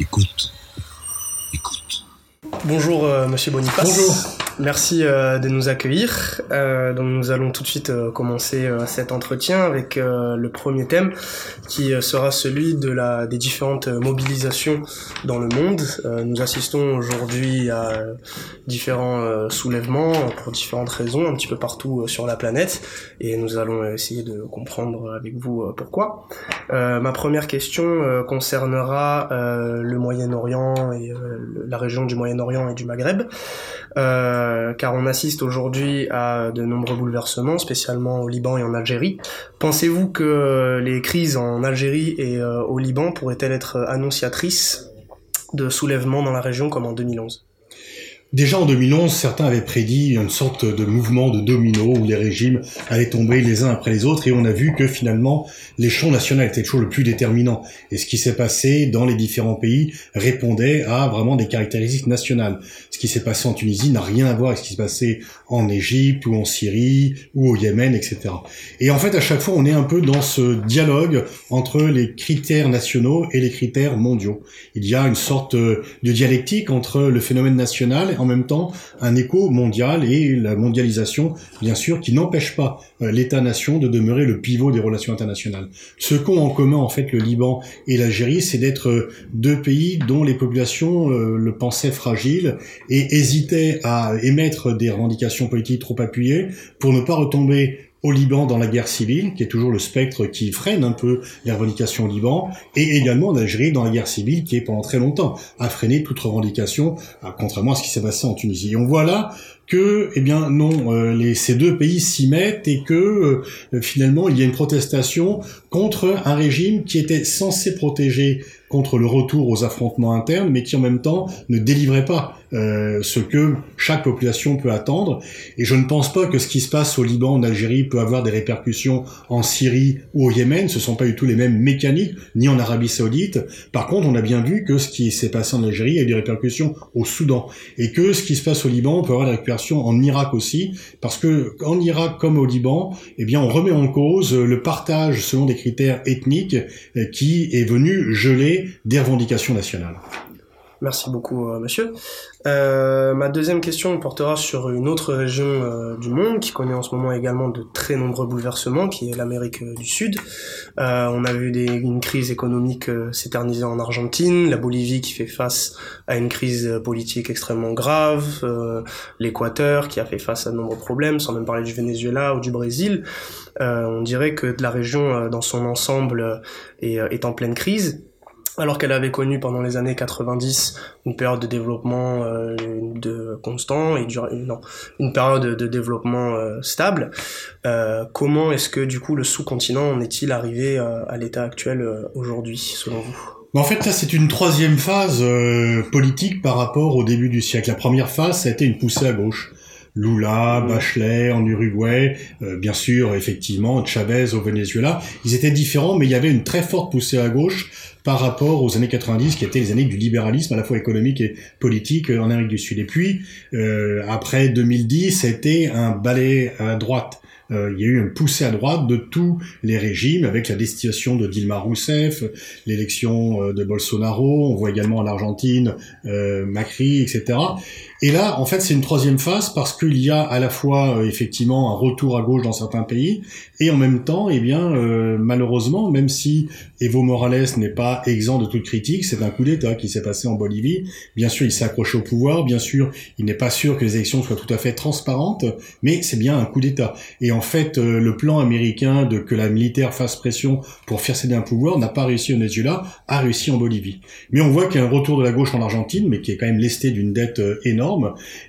Écoute. Écoute. Bonjour euh, Monsieur Boniface. Bonjour. Merci euh, de nous accueillir. Euh, donc nous allons tout de suite euh, commencer euh, cet entretien avec euh, le premier thème qui sera celui de la des différentes mobilisations dans le monde. Nous assistons aujourd'hui à différents soulèvements pour différentes raisons un petit peu partout sur la planète et nous allons essayer de comprendre avec vous pourquoi. Ma première question concernera le Moyen-Orient et la région du Moyen-Orient et du Maghreb. Euh, car on assiste aujourd'hui à de nombreux bouleversements, spécialement au Liban et en Algérie. Pensez-vous que les crises en Algérie et euh, au Liban pourraient-elles être annonciatrices de soulèvements dans la région comme en 2011 Déjà en 2011, certains avaient prédit une sorte de mouvement de domino où les régimes allaient tomber les uns après les autres et on a vu que finalement l'échelon national était toujours le plus déterminant. Et ce qui s'est passé dans les différents pays répondait à vraiment des caractéristiques nationales. Ce qui s'est passé en Tunisie n'a rien à voir avec ce qui s'est passé en Égypte ou en Syrie ou au Yémen, etc. Et en fait, à chaque fois, on est un peu dans ce dialogue entre les critères nationaux et les critères mondiaux. Il y a une sorte euh, de dialectique entre le phénomène national en même temps un écho mondial et la mondialisation, bien sûr, qui n'empêche pas euh, l'État-nation de demeurer le pivot des relations internationales. Ce qu'ont en commun, en fait, le Liban et l'Algérie, c'est d'être euh, deux pays dont les populations euh, le pensaient fragile et hésitaient à émettre des revendications politiques trop appuyées pour ne pas retomber au Liban dans la guerre civile, qui est toujours le spectre qui freine un peu les revendications au Liban, et également en Algérie dans la guerre civile, qui est pendant très longtemps a freiné toute revendication, euh, contrairement à ce qui s'est passé en Tunisie. Et on voit là que, eh bien, non, euh, les, ces deux pays s'y mettent et que euh, finalement il y a une protestation contre un régime qui était censé protéger contre le retour aux affrontements internes, mais qui en même temps ne délivrait pas euh, ce que chaque population peut attendre. Et je ne pense pas que ce qui se passe au Liban, en Algérie, peut avoir des répercussions en Syrie ou au Yémen. Ce sont pas du tout les mêmes mécaniques, ni en Arabie Saoudite. Par contre, on a bien vu que ce qui s'est passé en Algérie a eu des répercussions au Soudan, et que ce qui se passe au Liban peut avoir des répercussions en Irak aussi, parce que en Irak comme au Liban, eh bien, on remet en cause le partage selon des critères ethniques euh, qui est venu geler des revendications nationales. Merci beaucoup, euh, monsieur. Euh, ma deuxième question portera sur une autre région euh, du monde qui connaît en ce moment également de très nombreux bouleversements, qui est l'Amérique euh, du Sud. On a vu des, une crise économique s'éterniser en Argentine, la Bolivie qui fait face à une crise politique extrêmement grave, l'Équateur qui a fait face à de nombreux problèmes, sans même parler du Venezuela ou du Brésil. On dirait que la région dans son ensemble est, est en pleine crise alors qu'elle avait connu pendant les années 90 une période de développement euh, de constant et dur- non, une période de développement euh, stable. Euh, comment est-ce que du coup le sous-continent en est-il arrivé euh, à l'état actuel euh, aujourd'hui, selon vous? En fait, ça, c'est une troisième phase euh, politique par rapport au début du siècle. La première phase, ça a été une poussée à gauche. Lula. Bachelet en Uruguay, euh, bien sûr, effectivement, Chavez au Venezuela. Ils étaient différents, mais il y avait une très forte poussée à gauche par rapport aux années 90, qui étaient les années du libéralisme, à la fois économique et politique euh, en Amérique du Sud. Et puis, euh, après 2010, c'était un balai à droite. Euh, il y a eu une poussée à droite de tous les régimes, avec la destitution de Dilma Rousseff, l'élection euh, de Bolsonaro, on voit également en Argentine euh, Macri, etc. Et là, en fait, c'est une troisième phase parce qu'il y a à la fois euh, effectivement un retour à gauche dans certains pays, et en même temps, eh bien, euh, malheureusement, même si Evo Morales n'est pas exempt de toute critique, c'est un coup d'État qui s'est passé en Bolivie. Bien sûr, il s'est accroché au pouvoir. Bien sûr, il n'est pas sûr que les élections soient tout à fait transparentes, mais c'est bien un coup d'État. Et en fait, euh, le plan américain de que la militaire fasse pression pour faire céder un pouvoir n'a pas réussi au Venezuela, a réussi en Bolivie. Mais on voit qu'il y a un retour de la gauche en Argentine, mais qui est quand même lesté d'une dette euh,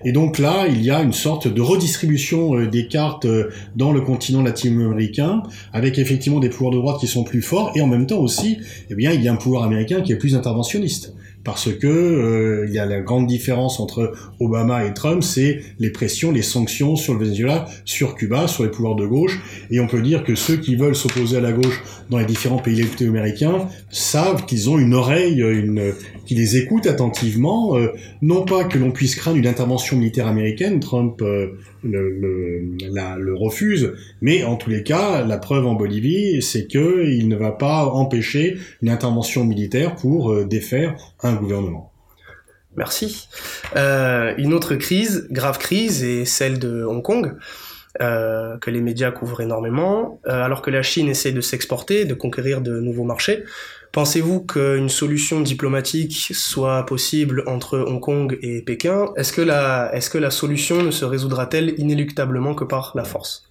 Et donc là, il y a une sorte de redistribution euh, des cartes euh, dans le continent latino-américain, avec effectivement des pouvoirs de droite qui sont plus forts, et en même temps aussi, eh bien, il y a un pouvoir américain qui est plus interventionniste. Parce que euh, il y a la grande différence entre Obama et Trump, c'est les pressions, les sanctions sur le Venezuela, sur Cuba, sur les pouvoirs de gauche, et on peut dire que ceux qui veulent s'opposer à la gauche dans les différents pays latino-américains savent qu'ils ont une oreille, une, qui les écoute attentivement, euh, non pas que l'on puisse craindre une intervention militaire américaine, Trump euh, le, le, le refuse, mais en tous les cas, la preuve en Bolivie, c'est que il ne va pas empêcher une intervention militaire pour euh, défaire un gouvernement. Merci. Euh, une autre crise, grave crise, est celle de Hong Kong. Euh, que les médias couvrent énormément, euh, alors que la Chine essaie de s'exporter, de conquérir de nouveaux marchés. Pensez-vous qu'une solution diplomatique soit possible entre Hong Kong et Pékin? Est-ce que la, est-ce que la solution ne se résoudra-t-elle inéluctablement que par la force?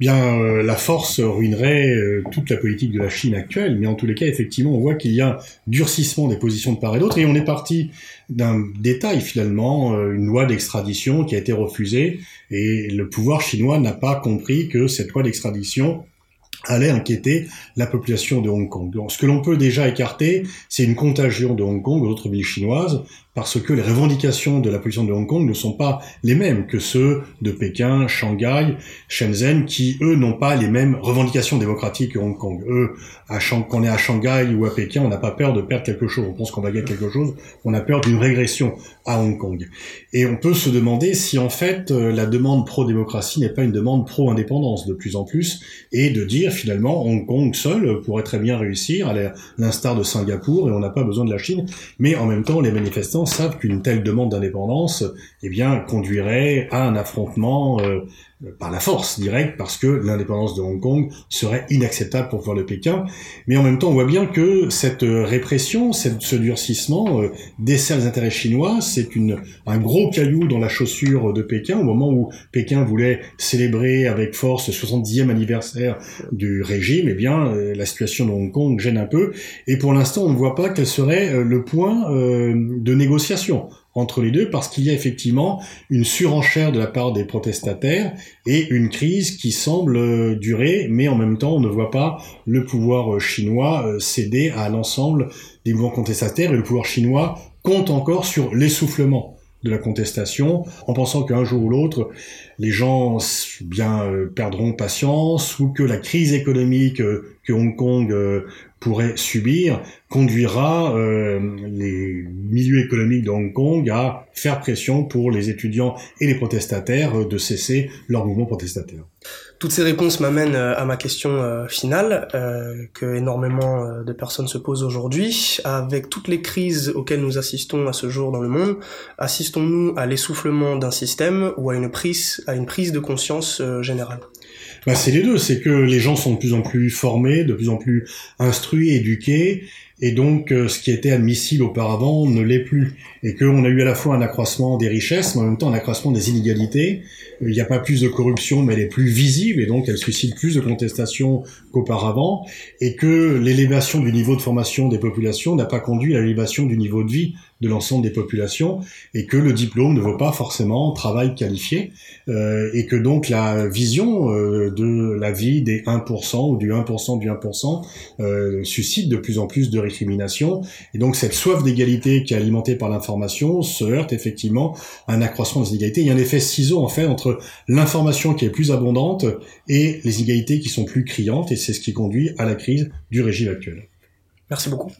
Bien euh, la force ruinerait euh, toute la politique de la Chine actuelle, mais en tous les cas, effectivement, on voit qu'il y a durcissement des positions de part et d'autre, et on est parti d'un détail finalement, euh, une loi d'extradition qui a été refusée, et le pouvoir chinois n'a pas compris que cette loi d'extradition allait inquiéter la population de Hong Kong. ce que l'on peut déjà écarter, c'est une contagion de Hong Kong aux autres villes chinoises, parce que les revendications de la population de Hong Kong ne sont pas les mêmes que ceux de Pékin, Shanghai, Shenzhen, qui eux n'ont pas les mêmes revendications démocratiques que Hong Kong. Eux, à quand on est à Shanghai ou à Pékin, on n'a pas peur de perdre quelque chose. On pense qu'on va gagner quelque chose. On a peur d'une régression à Hong Kong. Et on peut se demander si en fait euh, la demande pro-démocratie n'est pas une demande pro-indépendance de plus en plus, et de dire finalement Hong Kong seul pourrait très bien réussir, à l'instar de Singapour, et on n'a pas besoin de la Chine. Mais en même temps, les manifestants savent qu'une telle demande d'indépendance, eh bien, conduirait à un affrontement euh, par la force directe, parce que l'indépendance de Hong Kong serait inacceptable pour voir le Pékin. Mais en même temps, on voit bien que cette répression, ce durcissement euh, dessert les intérêts chinois. C'est un gros caillou dans la chaussure de Pékin au moment où Pékin voulait célébrer avec force le 70e anniversaire du régime. Eh bien, euh, la situation de Hong Kong gêne un peu. Et pour l'instant, on ne voit pas quel serait le point de négociation entre les deux parce qu'il y a effectivement une surenchère de la part des protestataires et une crise qui semble euh, durer, mais en même temps on ne voit pas le pouvoir euh, chinois euh, céder à l'ensemble des mouvements contestataires et le pouvoir chinois compte encore sur l'essoufflement de la contestation, en pensant qu'un jour ou l'autre, les gens bien perdront patience ou que la crise économique que Hong Kong pourrait subir conduira euh, les milieux économiques de Hong Kong à faire pression pour les étudiants et les protestataires euh, de cesser leur mouvement protestataire. Toutes ces réponses m'amènent euh, à ma question finale que énormément de personnes se posent aujourd'hui. Avec toutes les crises auxquelles nous assistons à ce jour dans le monde, assistons-nous à l'essoufflement d'un système ou à une prise, à une prise de conscience générale? Bah, c'est les deux. C'est que les gens sont de plus en plus formés, de plus en plus instruits, éduqués, et donc euh, ce qui était admissible auparavant ne l'est plus. Et qu'on a eu à la fois un accroissement des richesses, mais en même temps un accroissement des inégalités. Il n'y a pas plus de corruption, mais elle est plus visible, et donc elle suscite plus de contestations qu'auparavant, et que l'élévation du niveau de formation des populations n'a pas conduit à l'élévation du niveau de vie de l'ensemble des populations et que le diplôme ne vaut pas forcément travail qualifié euh, et que donc la vision euh, de la vie des 1% ou du 1% du 1% euh, suscite de plus en plus de récriminations et donc cette soif d'égalité qui est alimentée par l'information se heurte effectivement à un accroissement des inégalités. Il y a un effet ciseau en fait entre l'information qui est plus abondante et les inégalités qui sont plus criantes et c'est ce qui conduit à la crise du régime actuel. Merci beaucoup.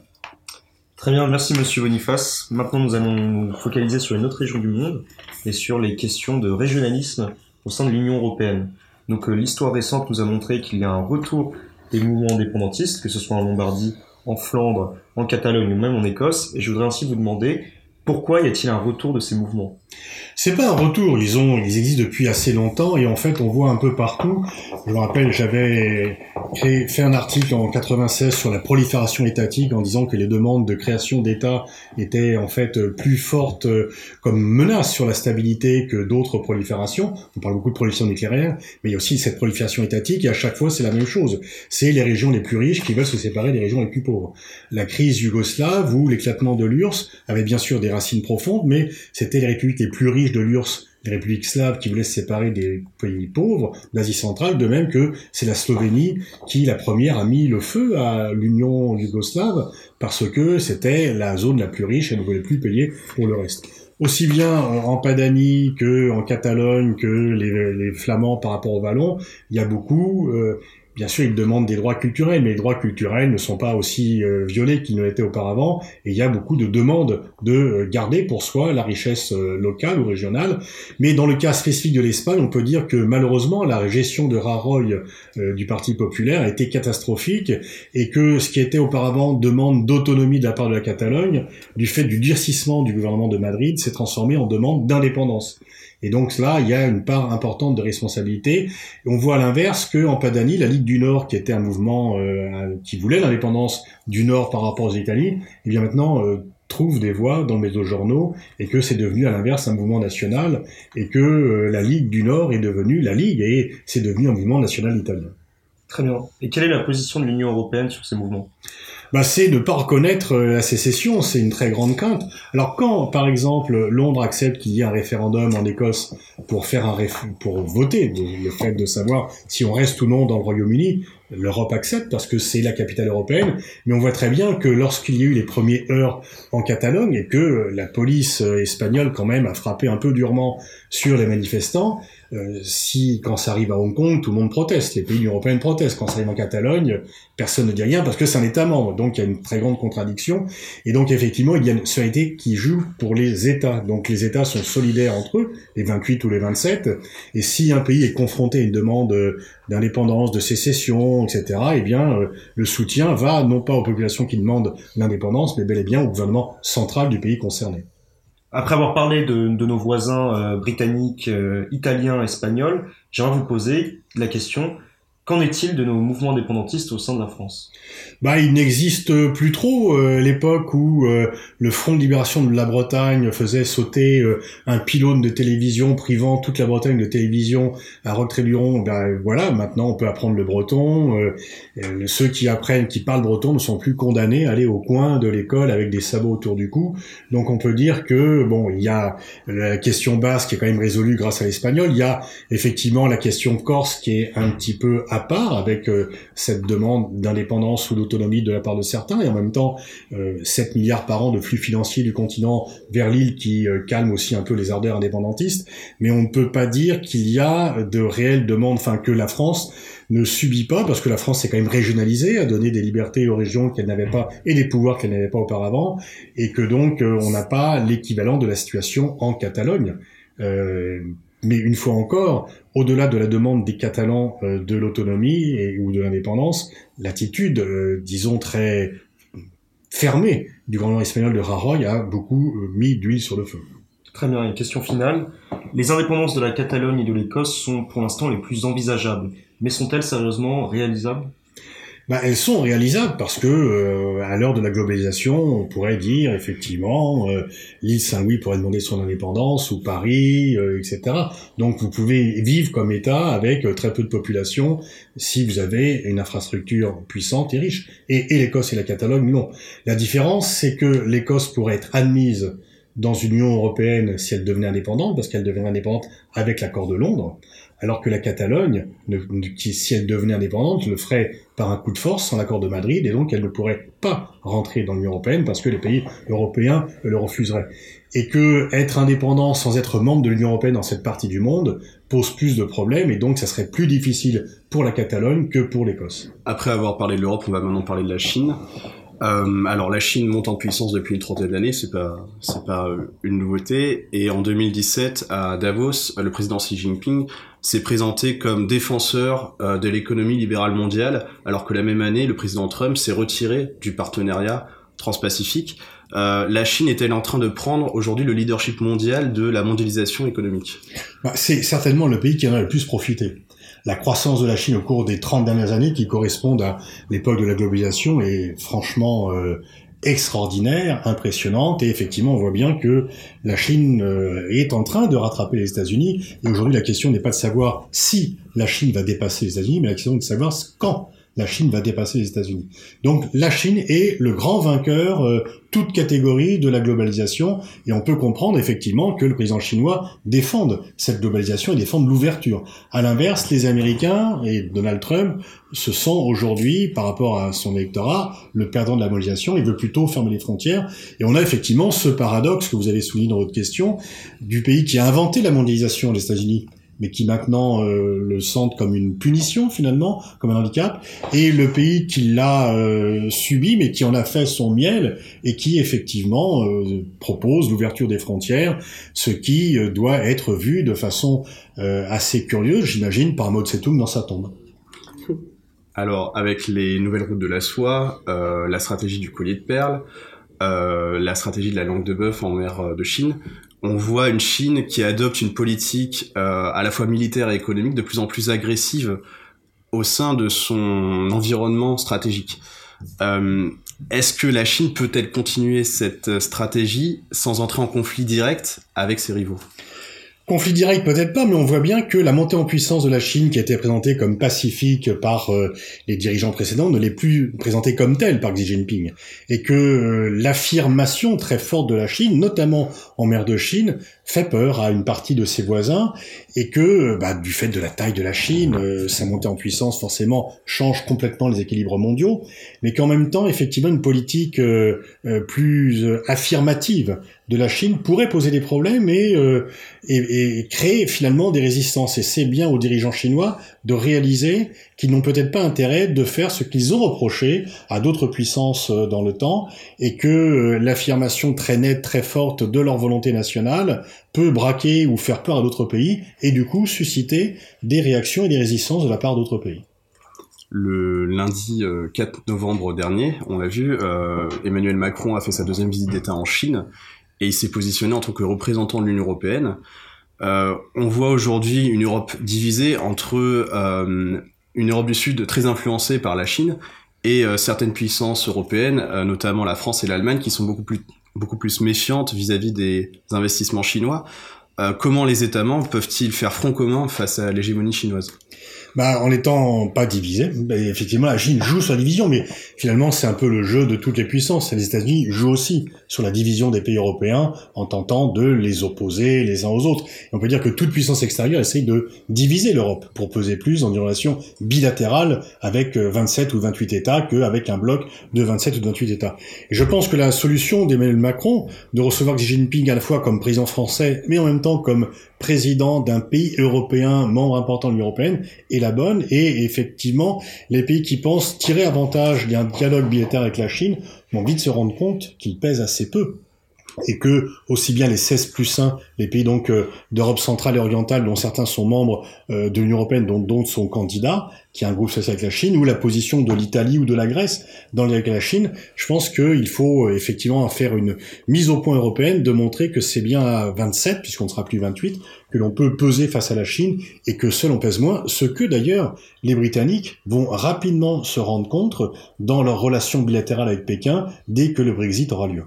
Très bien, merci Monsieur Boniface. Maintenant, nous allons nous focaliser sur une autre région du monde et sur les questions de régionalisme au sein de l'Union européenne. Donc, euh, l'histoire récente nous a montré qu'il y a un retour des mouvements indépendantistes, que ce soit en Lombardie, en Flandre, en Catalogne ou même en Écosse. Et je voudrais ainsi vous demander pourquoi y a-t-il un retour de ces mouvements? C'est pas un retour, ils ont, ils existent depuis assez longtemps et en fait on voit un peu partout. Je me rappelle, j'avais fait un article en 96 sur la prolifération étatique en disant que les demandes de création d'État étaient en fait plus fortes euh, comme menace sur la stabilité que d'autres proliférations. On parle beaucoup de prolifération nucléaire, mais il y a aussi cette prolifération étatique et à chaque fois c'est la même chose. C'est les régions les plus riches qui veulent se séparer des régions les plus pauvres. La crise yougoslave ou l'éclatement de l'URSS avait bien sûr des racines profondes, mais c'était les républiques plus riches de l'URSS, les républiques slaves qui voulaient se séparer des pays pauvres d'Asie centrale, de même que c'est la Slovénie qui, la première, a mis le feu à l'Union yougoslave parce que c'était la zone la plus riche et ne voulait plus payer pour le reste. Aussi bien en Padanie que en Catalogne que les, Flamands par rapport aux Wallons, il y a beaucoup euh, Bien sûr, ils demandent des droits culturels, mais les droits culturels ne sont pas aussi euh, violés qu'ils ne l'étaient auparavant. Et il y a beaucoup de demandes de euh, garder pour soi la richesse euh, locale ou régionale. Mais dans le cas spécifique de l'Espagne, on peut dire que malheureusement, la gestion de Rajoy du Parti populaire a été catastrophique et que ce qui était auparavant demande d'autonomie de la part de la Catalogne, du fait du durcissement du gouvernement de Madrid, s'est transformé en demande d'indépendance. Et donc là, il y a une part importante de responsabilité. On voit à l'inverse que en Padanie, la Ligue du Nord, qui était un mouvement euh, qui voulait l'indépendance du Nord par rapport aux Italiens, eh bien maintenant euh, trouve des voix dans les journaux et que c'est devenu à l'inverse un mouvement national et que euh, la Ligue du Nord est devenue la Ligue et c'est devenu un mouvement national italien. Très bien. Et quelle est la position de l'Union européenne sur ces mouvements? Bah, c'est ne pas reconnaître euh, la sécession, c'est une très grande crainte. Alors quand, par exemple, Londres accepte qu'il y ait un référendum en Écosse pour faire un pour voter le fait de savoir si on reste ou non dans le Royaume-Uni, l'Europe accepte parce que c'est la capitale européenne, mais on voit très bien que lorsqu'il y a eu les premiers heurts en Catalogne et que la police euh, espagnole quand même a frappé un peu durement sur les manifestants, euh, si quand ça arrive à Hong Kong, tout le monde proteste, les pays européens protestent. Quand ça arrive en Catalogne, personne ne dit rien parce que c'est un État membre. Donc il y a une très grande contradiction. Et donc effectivement, il y a une solidarité qui joue pour les États. Donc les États sont solidaires entre eux, les 28 ou les 27. Et si un pays est confronté à une demande d'indépendance, de sécession, etc., eh bien euh, le soutien va non pas aux populations qui demandent l'indépendance, mais bel et bien au gouvernement central du pays concerné. Après avoir parlé de, nos voisins euh, britanniques, euh, italiens, espagnols, j'aimerais vous poser la question Qu'en est-il de nos mouvements indépendantistes au sein de la France? Bah, il n'existe plus trop. Euh, l'époque où euh, le Front de libération de la Bretagne faisait sauter euh, un pylône de télévision privant toute la Bretagne de télévision à Roquetré-Luron, ben voilà, maintenant on peut apprendre le breton. ceux qui apprennent, qui parlent breton, ne sont plus condamnés à aller au coin de l'école avec des sabots autour du cou. Donc on peut dire que bon, il y a la question basque qui est quand même résolue grâce à l'espagnol. Il y a effectivement la question corse qui est un petit peu part avec euh, cette demande d'indépendance ou d'autonomie de la part de certains et en même temps euh, 7 milliards par an de flux financiers du continent vers l'île qui euh, calme aussi un peu les ardeurs indépendantistes. Mais on ne peut pas dire qu'il y a de réelles demandes, enfin que la France ne subit pas, parce que la France s'est quand même régionalisée, a donné des libertés aux régions qu'elle n'avait pas et des pouvoirs qu'elle n'avait pas auparavant, et que donc euh, on n'a pas l'équivalent de la situation en Catalogne. Euh, mais une fois encore, au-delà de la demande des Catalans euh, de l'autonomie ou de l'indépendance, l'attitude, euh, disons, très fermée du gouvernement espagnol de Rajoy a beaucoup euh, mis d'huile sur le feu. Très bien, question finale. Les indépendances de la Catalogne et de l'Écosse sont pour l'instant les plus envisageables, mais sont-elles sérieusement réalisables? Bah, elles sont réalisables parce que euh, à l'heure de la globalisation, on pourrait dire effectivement euh, l'île Saint-Louis pourrait demander son indépendance ou Paris, euh, etc. Donc vous pouvez vivre comme État avec très peu de population si vous avez une infrastructure puissante et riche. Et, et l'Écosse et la Catalogne, non. La différence, c'est que l'Écosse pourrait être admise dans une Union européenne si elle devenait indépendante, parce qu'elle devenait indépendante avec l'accord de Londres, alors que la Catalogne, si elle devenait indépendante, le ferait par un coup de force sans l'accord de Madrid, et donc elle ne pourrait pas rentrer dans l'Union européenne parce que les pays européens le refuseraient. Et que être indépendant sans être membre de l'Union européenne dans cette partie du monde pose plus de problèmes, et donc ça serait plus difficile pour la Catalogne que pour l'Écosse. Après avoir parlé de l'Europe, on va maintenant parler de la Chine. Euh, alors la Chine monte en puissance depuis une trentaine d'années, c'est pas c'est pas euh, une nouveauté. Et en 2017 à Davos, le président Xi Jinping s'est présenté comme défenseur euh, de l'économie libérale mondiale, alors que la même année le président Trump s'est retiré du partenariat transpacifique. Euh, la Chine est-elle en train de prendre aujourd'hui le leadership mondial de la mondialisation économique? Bah, C'est certainement le pays qui en a le plus profité la croissance de la Chine au cours des 30 dernières années qui correspondent à l'époque de la globalisation est franchement euh, extraordinaire, impressionnante, et effectivement on voit bien que la Chine euh, est en train de rattraper les États-Unis, et aujourd'hui la question n'est pas de savoir si la Chine va dépasser les États-Unis, mais la question est de savoir quand la Chine va dépasser les États-Unis. Donc la Chine est le grand vainqueur, euh, toute catégorie de la globalisation, et on peut comprendre effectivement que le président chinois défende cette globalisation et défende l'ouverture. À l'inverse, les Américains et Donald Trump se sent aujourd'hui, par rapport à son électorat, le perdant de la mondialisation, il veut plutôt fermer les frontières, et on a effectivement ce paradoxe que vous avez souligné dans votre question, du pays qui a inventé la mondialisation, les États-Unis, mais qui maintenant euh, le sentent comme une punition finalement, comme un handicap, et le pays qui l'a euh, subi, mais qui en a fait son miel, et qui effectivement euh, propose l'ouverture des frontières, ce qui doit être vu de façon assez curieuse, j'imagine, par Mao Tse-tung dans sa tombe. Alors, avec les nouvelles routes de la soie, la stratégie du collier de perles, la stratégie de la langue de bœuf en mer de Chine, on voit une Chine qui adopte une politique euh, à la fois militaire et économique de plus en plus agressive au sein de son environnement stratégique. Euh, est-ce que la Chine peut-elle continuer cette stratégie sans entrer en conflit direct avec ses rivaux? Conflit direct peut-être pas, mais on voit bien que la montée en puissance de la Chine, qui a été présentée comme pacifique par euh, les dirigeants précédents, ne l'est plus présentée comme telle par Xi Jinping, et que euh, l'affirmation très forte de la Chine, notamment en mer de Chine, fait peur à une partie de ses voisins, et que euh, bah, du fait de la taille de la Chine, sa montée en puissance forcément change complètement les équilibres mondiaux, mais qu'en même temps, effectivement, une politique plus affirmative de la Chine pourrait poser des problèmes et, euh, et, créer finalement des résistances. Et c'est bien aux dirigeants chinois de réaliser qu'ils n'ont peut-être pas intérêt de faire ce qu'ils ont reproché à d'autres puissances euh, dans le temps et que euh, l'affirmation très nette, très forte de leur volonté nationale peut braquer ou faire peur à d'autres pays et du coup susciter des réactions et des résistances de la part d'autres pays le lundi 4 novembre dernier, on l'a vu, Emmanuel Macron a fait sa deuxième visite d'État en Chine et il s'est positionné en tant que représentant de l'Union européenne. Euh, on voit aujourd'hui une Europe divisée entre euh, une Europe du Sud très influencée par la Chine et euh, certaines puissances européennes, euh, notamment la France et l'Allemagne, qui sont beaucoup plus beaucoup plus méfiantes vis-à-vis des investissements chinois. Euh, comment les États membres peuvent-ils faire front commun face à l'hégémonie chinoise? Bah, en n'étant pas divisé. Bah, effectivement, la Chine joue sur la division, mais finalement, c'est un peu le jeu de toutes les puissances. Les États-Unis jouent aussi sur la division des pays européens en tentant de les opposer les uns aux autres. On peut dire que toute puissance extérieure essaye de diviser l'Europe pour peser plus dans une relation bilatérale avec 27 euh, ou 28 États qu'avec un bloc de 27 ou 28 États. Et je pense que la solution d'Emmanuel Macron de recevoir Xi Jinping à la fois comme président français, mais en même temps comme président d'un pays européen membre important de l'Union européenne est la bonne. Et effectivement les pays qui pensent tirer avantage d'un dialogue bilatéral avec la Chine vont vite se rendre compte qu'il pèse assez peu et que aussi bien les 16 plus 1, les pays donc euh, d'Europe centrale et orientale, dont certains sont membres euh, de l'Union européenne, dont d'autres sont candidats, qui est un groupe social avec la Chine, ou la position de l'Italie ou de la Grèce dans le avec la Chine, je pense qu'il faut euh, effectivement faire une mise au point européenne, de montrer que c'est bien à 27, puisqu'on ne sera plus 28, que l'on peut peser face à la Chine et que seul on pèse moins, ce que d'ailleurs les Britanniques vont rapidement se rendre compte dans leur relation bilatérale avec Pékin dès que le Brexit aura lieu.